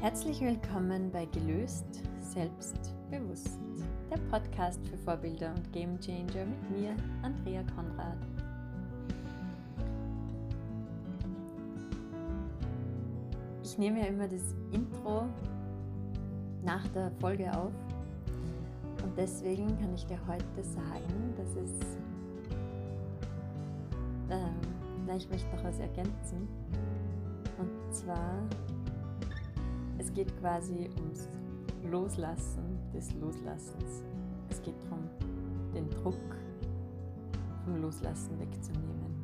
Herzlich willkommen bei Gelöst, Selbstbewusst, der Podcast für Vorbilder und Gamechanger mit mir, Andrea Konrad. Ich nehme ja immer das Intro nach der Folge auf und deswegen kann ich dir heute sagen, dass es, äh, ich möchte noch was ergänzen, und zwar es geht quasi ums Loslassen des Loslassens. Es geht darum, den Druck vom Loslassen wegzunehmen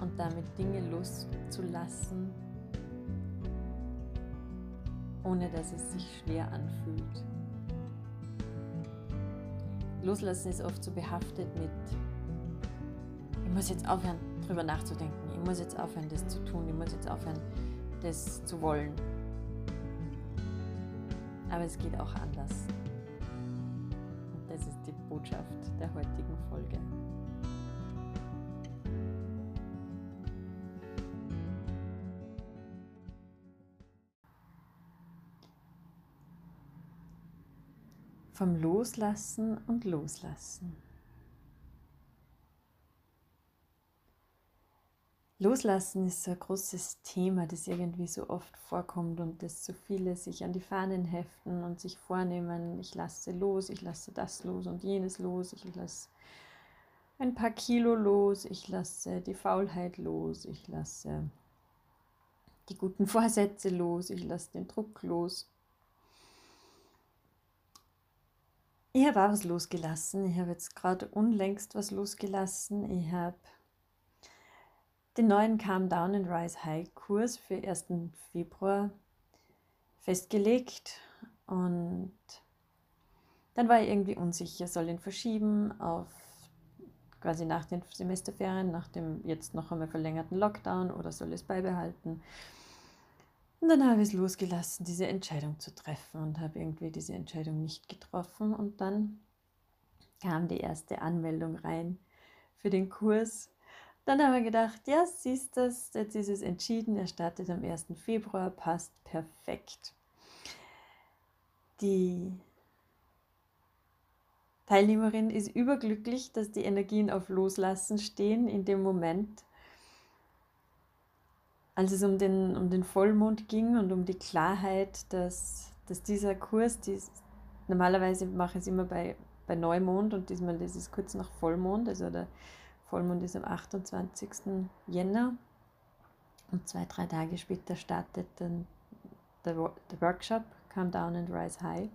und damit Dinge loszulassen, ohne dass es sich schwer anfühlt. Loslassen ist oft so behaftet mit, ich muss jetzt aufhören, darüber nachzudenken, ich muss jetzt aufhören, das zu tun, ich muss jetzt aufhören, das zu wollen. Aber es geht auch anders. Und das ist die Botschaft der heutigen Folge. Vom Loslassen und Loslassen. Loslassen ist so ein großes Thema, das irgendwie so oft vorkommt und das so viele sich an die Fahnen heften und sich vornehmen, ich lasse los, ich lasse das los und jenes los, ich lasse ein paar Kilo los, ich lasse die Faulheit los, ich lasse die guten Vorsätze los, ich lasse den Druck los. Ich habe auch was losgelassen. Ich habe jetzt gerade unlängst was losgelassen. Ich habe den neuen Calm Down and Rise High Kurs für 1. Februar festgelegt und dann war ich irgendwie unsicher, soll ihn verschieben auf quasi nach den Semesterferien, nach dem jetzt noch einmal verlängerten Lockdown oder soll es beibehalten. Und dann habe ich es losgelassen, diese Entscheidung zu treffen und habe irgendwie diese Entscheidung nicht getroffen. Und dann kam die erste Anmeldung rein für den Kurs dann haben wir gedacht, ja, siehst du, jetzt ist es entschieden, er startet am 1. Februar, passt perfekt. Die Teilnehmerin ist überglücklich, dass die Energien auf Loslassen stehen in dem Moment, als es um den, um den Vollmond ging und um die Klarheit, dass, dass dieser Kurs, dies, normalerweise mache ich es immer bei, bei Neumond und diesmal ist es kurz nach Vollmond, also der Vollmond ist am 28. Jänner und zwei, drei Tage später startet dann der, der Workshop Calm Down and Rise High.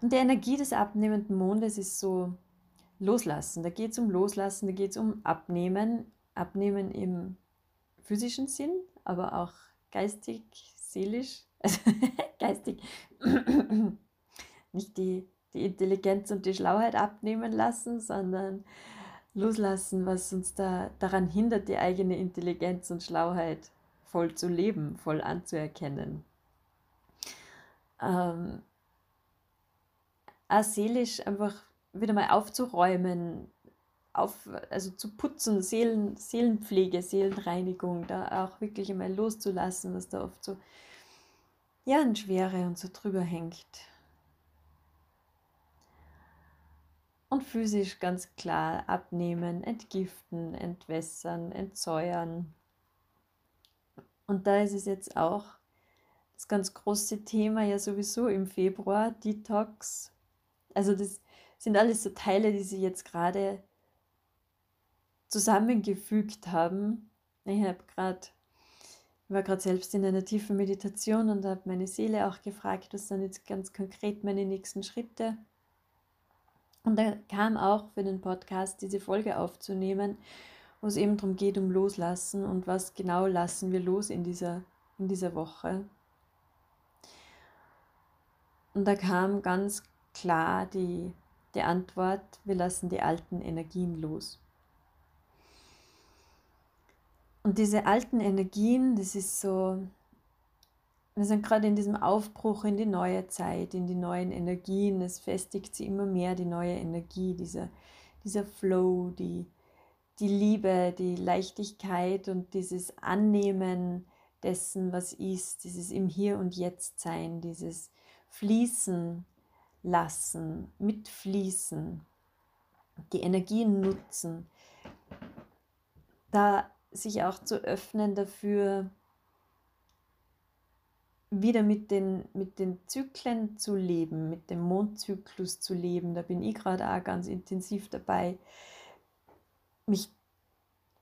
Und die Energie des abnehmenden Mondes ist so Loslassen. Da geht es um Loslassen, da geht es um Abnehmen. Abnehmen im physischen Sinn, aber auch geistig, seelisch. Also geistig. Nicht die, die Intelligenz und die Schlauheit abnehmen lassen, sondern loslassen, was uns da daran hindert, die eigene Intelligenz und Schlauheit voll zu leben, voll anzuerkennen. Ähm, seelisch einfach wieder mal aufzuräumen, auf, also zu putzen, Seelen, Seelenpflege, Seelenreinigung, da auch wirklich einmal loszulassen, was da oft so ja, an Schwere und so drüber hängt. Und physisch ganz klar abnehmen, entgiften, entwässern, entsäuern. Und da ist es jetzt auch das ganz große Thema ja sowieso im Februar, Detox. Also das sind alles so Teile, die sie jetzt gerade zusammengefügt haben. Ich habe gerade war gerade selbst in einer tiefen Meditation und habe meine Seele auch gefragt, was sind jetzt ganz konkret meine nächsten Schritte. Und da kam auch für den Podcast diese Folge aufzunehmen, wo es eben darum geht, um Loslassen und was genau lassen wir los in dieser, in dieser Woche. Und da kam ganz klar die, die Antwort, wir lassen die alten Energien los. Und diese alten Energien, das ist so, wir sind gerade in diesem Aufbruch in die neue Zeit, in die neuen Energien. Es festigt sie immer mehr, die neue Energie, dieser, dieser Flow, die, die Liebe, die Leichtigkeit und dieses Annehmen dessen, was ist, dieses im Hier und Jetzt sein, dieses Fließen lassen, mitfließen, die Energien nutzen, da sich auch zu öffnen dafür, wieder mit den, mit den Zyklen zu leben, mit dem Mondzyklus zu leben. Da bin ich gerade auch ganz intensiv dabei, mich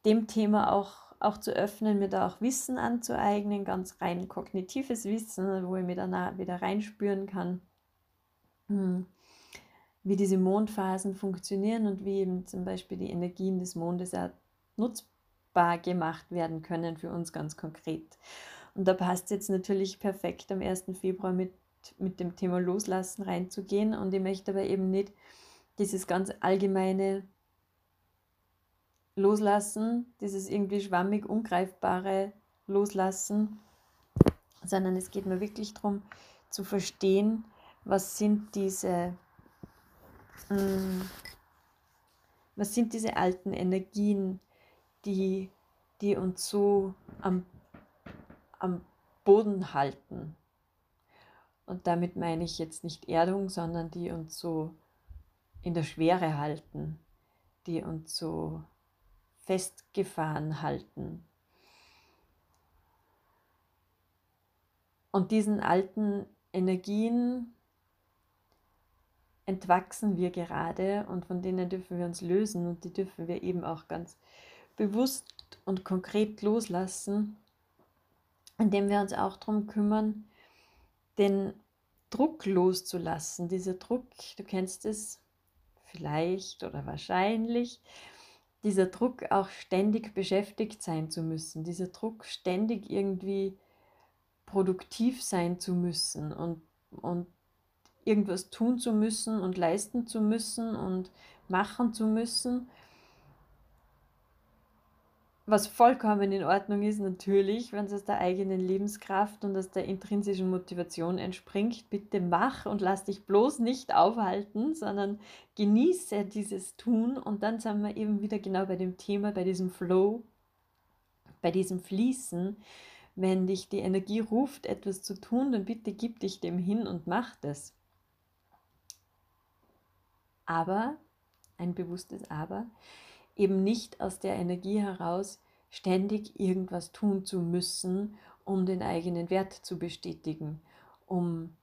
dem Thema auch, auch zu öffnen, mir da auch Wissen anzueignen, ganz rein kognitives Wissen, wo ich mir dann wieder reinspüren kann, hm, wie diese Mondphasen funktionieren und wie eben zum Beispiel die Energien des Mondes auch nutzbar gemacht werden können für uns ganz konkret. Und da passt es jetzt natürlich perfekt am 1. Februar mit, mit dem Thema Loslassen reinzugehen. Und ich möchte aber eben nicht dieses ganz allgemeine Loslassen, dieses irgendwie schwammig ungreifbare Loslassen, sondern es geht mir wirklich darum zu verstehen, was sind diese, mh, mm, was sind diese alten Energien, die, die uns so am am Boden halten. Und damit meine ich jetzt nicht Erdung, sondern die uns so in der Schwere halten, die uns so festgefahren halten. Und diesen alten Energien entwachsen wir gerade und von denen dürfen wir uns lösen und die dürfen wir eben auch ganz bewusst und konkret loslassen indem wir uns auch darum kümmern, den Druck loszulassen. Dieser Druck, du kennst es vielleicht oder wahrscheinlich, dieser Druck auch ständig beschäftigt sein zu müssen, dieser Druck ständig irgendwie produktiv sein zu müssen und, und irgendwas tun zu müssen und leisten zu müssen und machen zu müssen was vollkommen in Ordnung ist, natürlich, wenn es aus der eigenen Lebenskraft und aus der intrinsischen Motivation entspringt. Bitte mach und lass dich bloß nicht aufhalten, sondern genieße dieses Tun. Und dann sind wir eben wieder genau bei dem Thema, bei diesem Flow, bei diesem Fließen. Wenn dich die Energie ruft, etwas zu tun, dann bitte gib dich dem hin und mach das. Aber, ein bewusstes Aber, eben nicht aus der Energie heraus ständig irgendwas tun zu müssen, um den eigenen Wert zu bestätigen, um,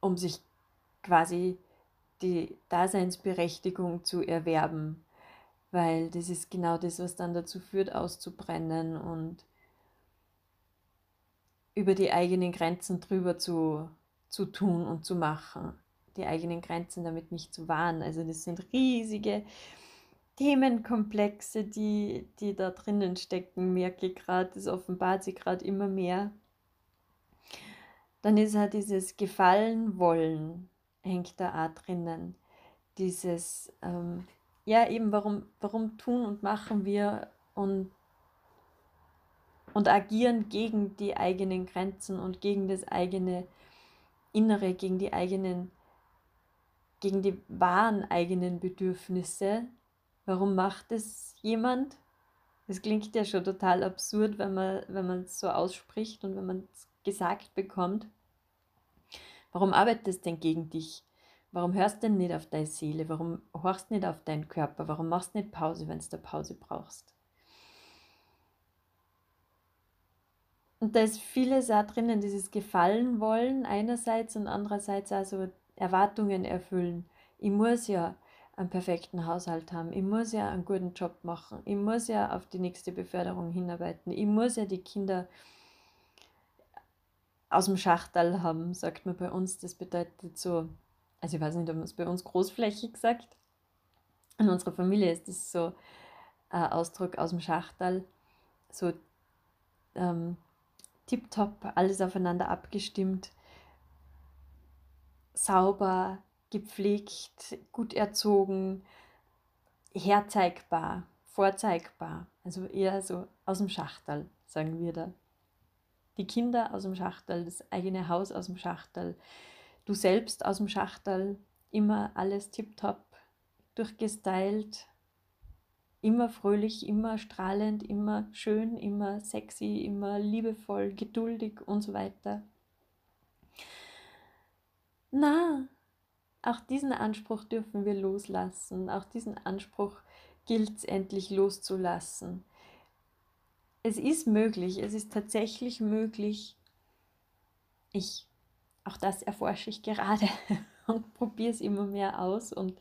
um sich quasi die Daseinsberechtigung zu erwerben, weil das ist genau das, was dann dazu führt, auszubrennen und über die eigenen Grenzen drüber zu, zu tun und zu machen die eigenen Grenzen damit nicht zu wahren. Also das sind riesige Themenkomplexe, die, die da drinnen stecken, merke ich gerade, das offenbart sich gerade immer mehr. Dann ist halt dieses Gefallen wollen, hängt da auch drinnen. Dieses, ähm, ja eben, warum, warum tun und machen wir und, und agieren gegen die eigenen Grenzen und gegen das eigene Innere, gegen die eigenen gegen die wahren eigenen Bedürfnisse. Warum macht es jemand? Das klingt ja schon total absurd, wenn man wenn man es so ausspricht und wenn man es gesagt bekommt. Warum arbeitet es denn gegen dich? Warum hörst du denn nicht auf deine Seele? Warum horchst du nicht auf deinen Körper? Warum machst du nicht Pause, wenn du Pause brauchst? Und da ist vieles auch drinnen, dieses Gefallen wollen einerseits und andererseits also Erwartungen erfüllen. Ich muss ja einen perfekten Haushalt haben. Ich muss ja einen guten Job machen. Ich muss ja auf die nächste Beförderung hinarbeiten. Ich muss ja die Kinder aus dem Schachtal haben, sagt man bei uns. Das bedeutet so, also ich weiß nicht, ob man es bei uns großflächig sagt. In unserer Familie ist das so ein Ausdruck aus dem Schachtal. So ähm, tiptop, alles aufeinander abgestimmt sauber, gepflegt, gut erzogen, herzeigbar, vorzeigbar. Also eher so aus dem Schachtel, sagen wir da. Die Kinder aus dem Schachtel, das eigene Haus aus dem Schachtel, du selbst aus dem Schachtel, immer alles tiptop, durchgestylt, immer fröhlich, immer strahlend, immer schön, immer sexy, immer liebevoll, geduldig und so weiter. Na, auch diesen Anspruch dürfen wir loslassen. Auch diesen Anspruch gilt es endlich loszulassen. Es ist möglich, es ist tatsächlich möglich. Ich, auch das erforsche ich gerade und probiere es immer mehr aus und,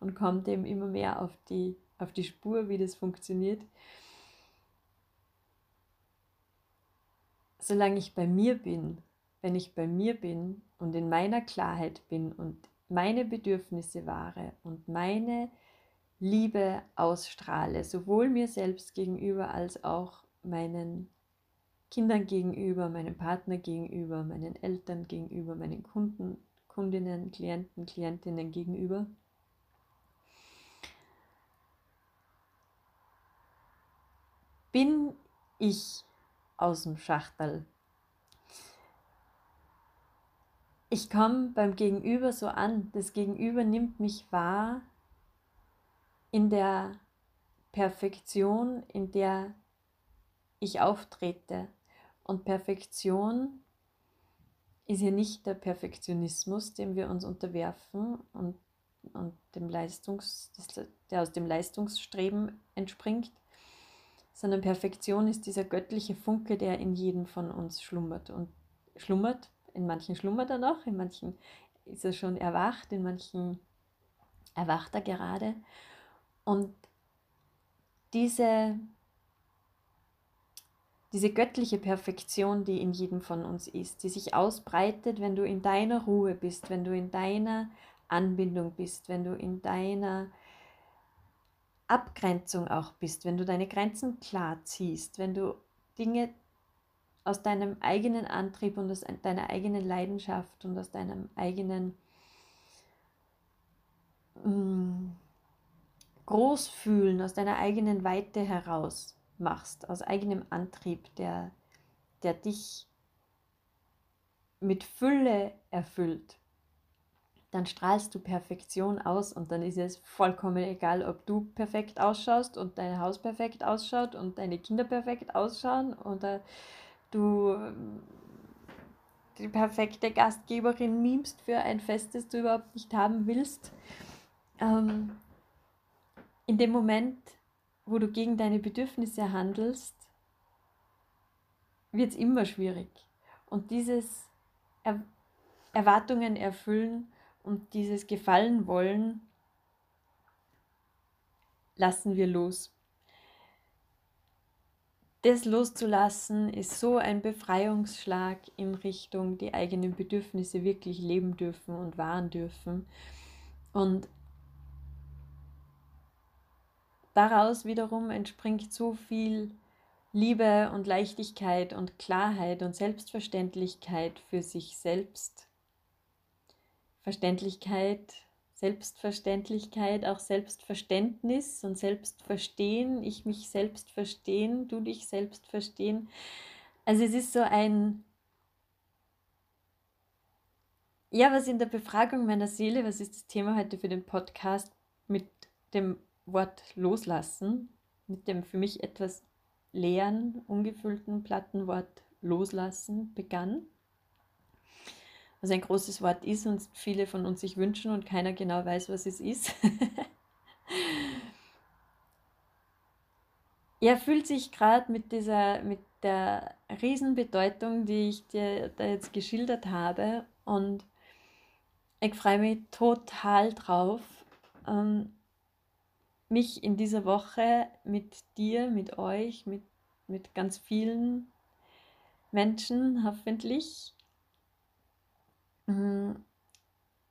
und komme dem immer mehr auf die auf die Spur, wie das funktioniert. Solange ich bei mir bin, wenn ich bei mir bin und in meiner Klarheit bin und meine Bedürfnisse wahre und meine Liebe ausstrahle, sowohl mir selbst gegenüber als auch meinen Kindern gegenüber, meinem Partner gegenüber, meinen Eltern gegenüber, meinen Kunden, Kundinnen, Klienten, Klientinnen gegenüber, bin ich aus dem Schachtel. Ich komme beim Gegenüber so an, das Gegenüber nimmt mich wahr in der Perfektion, in der ich auftrete. Und Perfektion ist ja nicht der Perfektionismus, dem wir uns unterwerfen und, und dem Leistungs, der aus dem Leistungsstreben entspringt, sondern Perfektion ist dieser göttliche Funke, der in jedem von uns schlummert und schlummert. In manchen schlummert er noch, in manchen ist er schon erwacht, in manchen erwacht er gerade. Und diese, diese göttliche Perfektion, die in jedem von uns ist, die sich ausbreitet, wenn du in deiner Ruhe bist, wenn du in deiner Anbindung bist, wenn du in deiner Abgrenzung auch bist, wenn du deine Grenzen klar ziehst, wenn du Dinge aus deinem eigenen Antrieb und aus deiner eigenen Leidenschaft und aus deinem eigenen mm, Großfühlen, aus deiner eigenen Weite heraus machst, aus eigenem Antrieb, der, der dich mit Fülle erfüllt dann strahlst du Perfektion aus und dann ist es vollkommen egal, ob du perfekt ausschaust und dein Haus perfekt ausschaut und deine Kinder perfekt ausschauen oder du ähm, die perfekte Gastgeberin mimst für ein Fest, das du überhaupt nicht haben willst. Ähm, in dem Moment, wo du gegen deine Bedürfnisse handelst, wird es immer schwierig. Und dieses er Erwartungen erfüllen und dieses Gefallen wollen lassen wir los. Das loszulassen ist so ein Befreiungsschlag in Richtung die eigenen Bedürfnisse wirklich leben dürfen und wahren dürfen. Und daraus wiederum entspringt so viel Liebe und Leichtigkeit und Klarheit und Selbstverständlichkeit für sich selbst Verständlichkeit, Selbstverständlichkeit, auch Selbstverständnis und Selbstverstehen, ich mich selbst verstehen, du dich selbst verstehen. Also es ist so ein, ja, was in der Befragung meiner Seele, was ist das Thema heute für den Podcast, mit dem Wort loslassen, mit dem für mich etwas leeren, ungefüllten, platten Wort loslassen begann was ein großes Wort ist und viele von uns sich wünschen und keiner genau weiß, was es ist. er fühlt sich gerade mit dieser, mit der Riesenbedeutung, die ich dir da jetzt geschildert habe und ich freue mich total drauf, ähm, mich in dieser Woche mit dir, mit euch, mit, mit ganz vielen Menschen hoffentlich.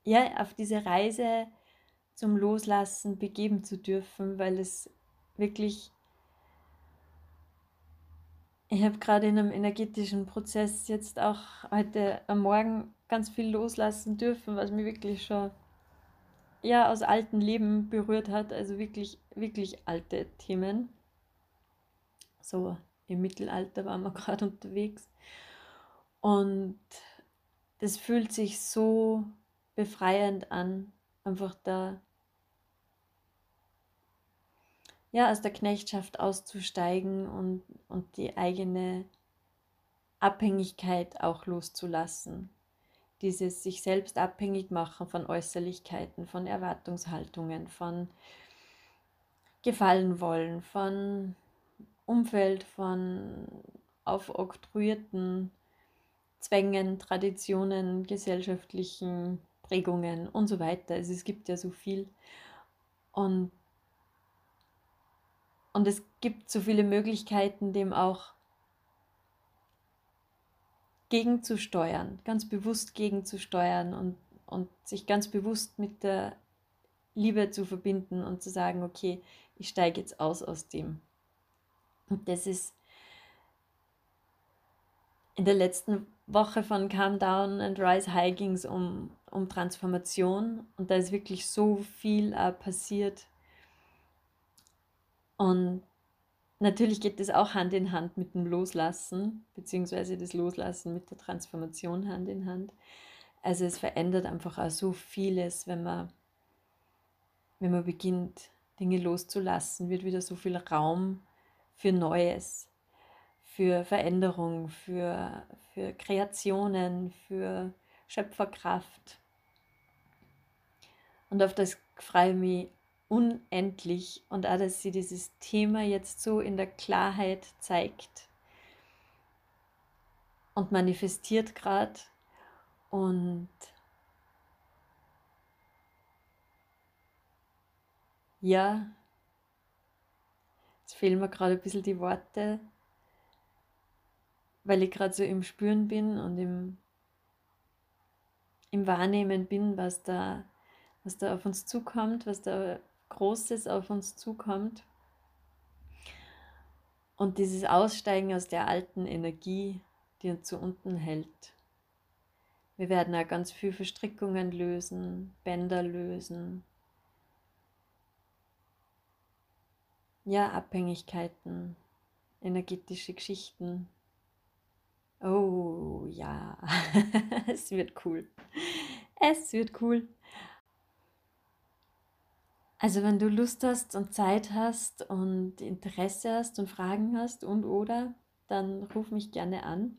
Ja, auf diese Reise zum Loslassen begeben zu dürfen, weil es wirklich, ich habe gerade in einem energetischen Prozess jetzt auch heute am Morgen ganz viel loslassen dürfen, was mir wirklich schon ja aus alten Leben berührt hat, also wirklich, wirklich alte Themen. So im Mittelalter waren wir gerade unterwegs. Und das fühlt sich so befreiend an, einfach da ja, aus der Knechtschaft auszusteigen und, und die eigene Abhängigkeit auch loszulassen. Dieses sich selbst abhängig machen von Äußerlichkeiten, von Erwartungshaltungen, von Gefallen wollen, von Umfeld, von aufoktroyierten Zwängen, Traditionen, gesellschaftlichen Prägungen und so weiter. Also es gibt ja so viel. Und, und es gibt so viele Möglichkeiten, dem auch gegenzusteuern, ganz bewusst gegenzusteuern und, und sich ganz bewusst mit der Liebe zu verbinden und zu sagen, okay, ich steige jetzt aus aus dem. Und das ist in der letzten Woche von Calm Down and Rise High ging es um, um Transformation und da ist wirklich so viel äh, passiert. Und natürlich geht das auch Hand in Hand mit dem Loslassen, beziehungsweise das Loslassen mit der Transformation Hand in Hand. Also es verändert einfach auch so vieles, wenn man, wenn man beginnt, Dinge loszulassen, wird wieder so viel Raum für Neues für Veränderung, für, für Kreationen, für Schöpferkraft. Und auf das freue ich mich unendlich. Und auch, dass sie dieses Thema jetzt so in der Klarheit zeigt und manifestiert gerade und ja, jetzt fehlen mir gerade ein bisschen die Worte, weil ich gerade so im Spüren bin und im, im Wahrnehmen bin, was da, was da auf uns zukommt, was da Großes auf uns zukommt. Und dieses Aussteigen aus der alten Energie, die uns zu unten hält. Wir werden auch ganz viel Verstrickungen lösen, Bänder lösen. Ja, Abhängigkeiten, energetische Geschichten, Oh ja, es wird cool. Es wird cool. Also wenn du Lust hast und Zeit hast und Interesse hast und Fragen hast und oder, dann ruf mich gerne an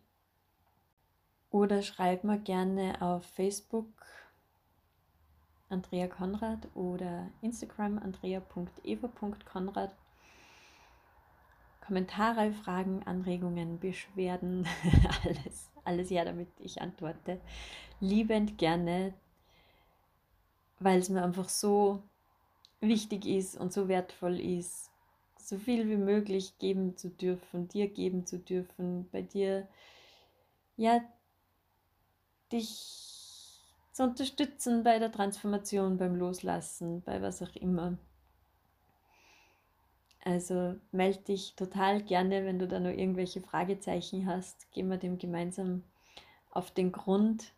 oder schreib mir gerne auf Facebook Andrea Konrad oder Instagram andrea.eva.konrad Kommentare, Fragen, Anregungen, Beschwerden, alles, alles ja, damit ich antworte. Liebend gerne, weil es mir einfach so wichtig ist und so wertvoll ist, so viel wie möglich geben zu dürfen, dir geben zu dürfen, bei dir, ja, dich zu unterstützen bei der Transformation, beim Loslassen, bei was auch immer. Also melde dich total gerne, wenn du da noch irgendwelche Fragezeichen hast. Gehen wir dem gemeinsam auf den Grund,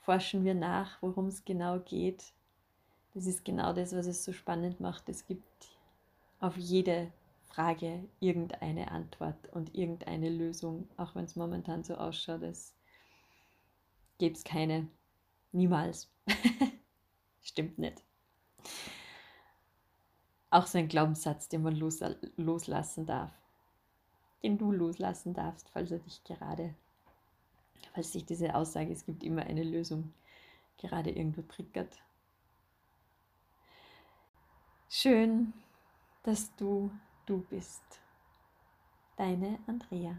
forschen wir nach, worum es genau geht. Das ist genau das, was es so spannend macht. Es gibt auf jede Frage irgendeine Antwort und irgendeine Lösung, auch wenn es momentan so ausschaut, es keine. Niemals. Stimmt nicht auch so ein Glaubenssatz, den man los, loslassen darf. Den du loslassen darfst, falls er dich gerade, falls sich diese Aussage, es gibt immer eine Lösung, gerade irgendwo triggert. Schön, dass du du bist. Deine Andrea.